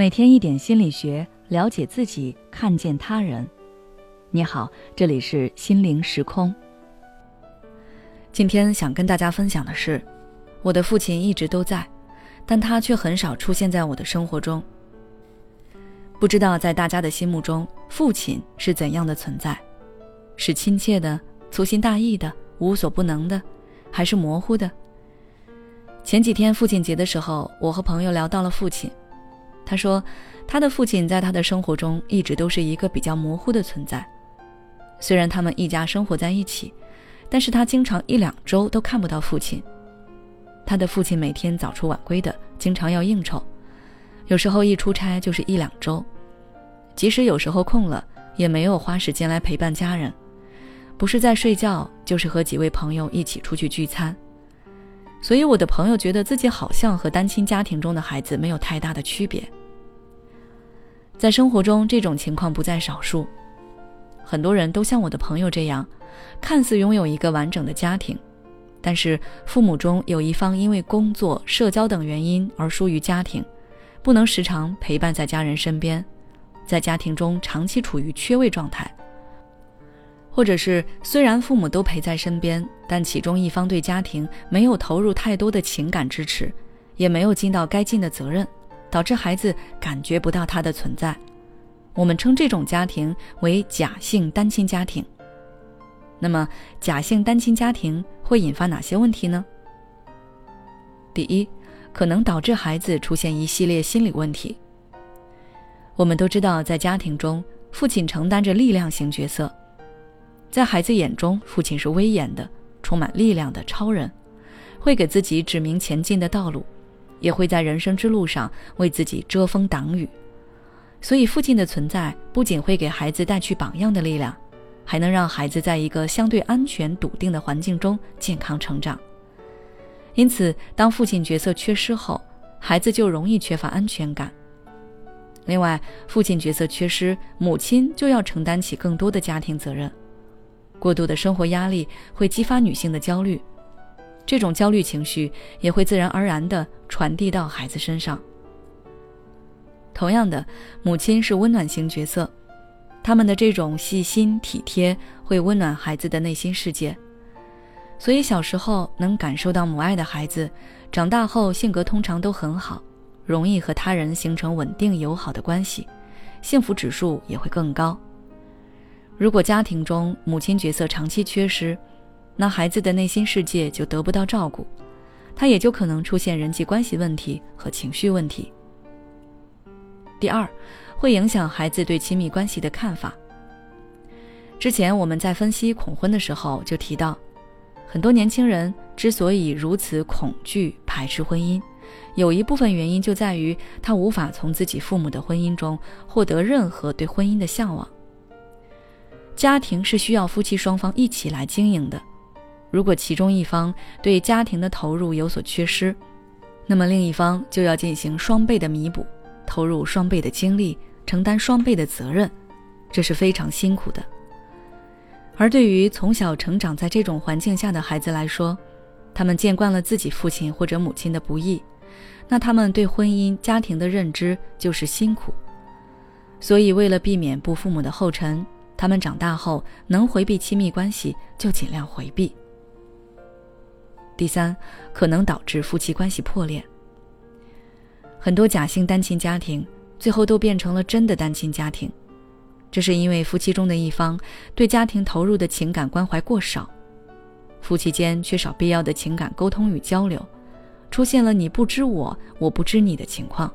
每天一点心理学，了解自己，看见他人。你好，这里是心灵时空。今天想跟大家分享的是，我的父亲一直都在，但他却很少出现在我的生活中。不知道在大家的心目中，父亲是怎样的存在？是亲切的、粗心大意的、无所不能的，还是模糊的？前几天父亲节的时候，我和朋友聊到了父亲。他说，他的父亲在他的生活中一直都是一个比较模糊的存在。虽然他们一家生活在一起，但是他经常一两周都看不到父亲。他的父亲每天早出晚归的，经常要应酬，有时候一出差就是一两周。即使有时候空了，也没有花时间来陪伴家人，不是在睡觉，就是和几位朋友一起出去聚餐。所以我的朋友觉得自己好像和单亲家庭中的孩子没有太大的区别。在生活中，这种情况不在少数。很多人都像我的朋友这样，看似拥有一个完整的家庭，但是父母中有一方因为工作、社交等原因而疏于家庭，不能时常陪伴在家人身边，在家庭中长期处于缺位状态。或者是虽然父母都陪在身边，但其中一方对家庭没有投入太多的情感支持，也没有尽到该尽的责任。导致孩子感觉不到他的存在，我们称这种家庭为假性单亲家庭。那么，假性单亲家庭会引发哪些问题呢？第一，可能导致孩子出现一系列心理问题。我们都知道，在家庭中，父亲承担着力量型角色，在孩子眼中，父亲是威严的、充满力量的超人，会给自己指明前进的道路。也会在人生之路上为自己遮风挡雨，所以父亲的存在不仅会给孩子带去榜样的力量，还能让孩子在一个相对安全、笃定的环境中健康成长。因此，当父亲角色缺失后，孩子就容易缺乏安全感。另外，父亲角色缺失，母亲就要承担起更多的家庭责任，过度的生活压力会激发女性的焦虑。这种焦虑情绪也会自然而然地传递到孩子身上。同样的，母亲是温暖型角色，他们的这种细心体贴会温暖孩子的内心世界。所以，小时候能感受到母爱的孩子，长大后性格通常都很好，容易和他人形成稳定友好的关系，幸福指数也会更高。如果家庭中母亲角色长期缺失，那孩子的内心世界就得不到照顾，他也就可能出现人际关系问题和情绪问题。第二，会影响孩子对亲密关系的看法。之前我们在分析恐婚的时候就提到，很多年轻人之所以如此恐惧排斥婚姻，有一部分原因就在于他无法从自己父母的婚姻中获得任何对婚姻的向往。家庭是需要夫妻双方一起来经营的。如果其中一方对家庭的投入有所缺失，那么另一方就要进行双倍的弥补，投入双倍的精力，承担双倍的责任，这是非常辛苦的。而对于从小成长在这种环境下的孩子来说，他们见惯了自己父亲或者母亲的不易，那他们对婚姻家庭的认知就是辛苦。所以，为了避免步父母的后尘，他们长大后能回避亲密关系就尽量回避。第三，可能导致夫妻关系破裂。很多假性单亲家庭最后都变成了真的单亲家庭，这是因为夫妻中的一方对家庭投入的情感关怀过少，夫妻间缺少必要的情感沟通与交流，出现了你不知我，我不知你的情况，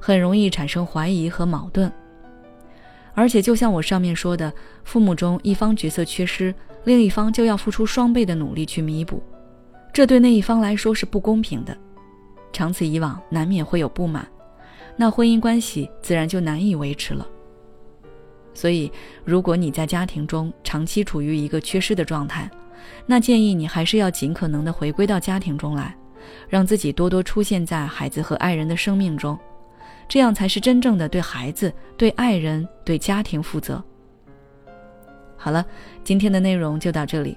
很容易产生怀疑和矛盾。而且，就像我上面说的，父母中一方角色缺失，另一方就要付出双倍的努力去弥补。这对那一方来说是不公平的，长此以往难免会有不满，那婚姻关系自然就难以维持了。所以，如果你在家庭中长期处于一个缺失的状态，那建议你还是要尽可能的回归到家庭中来，让自己多多出现在孩子和爱人的生命中，这样才是真正的对孩子、对爱人、对家庭负责。好了，今天的内容就到这里。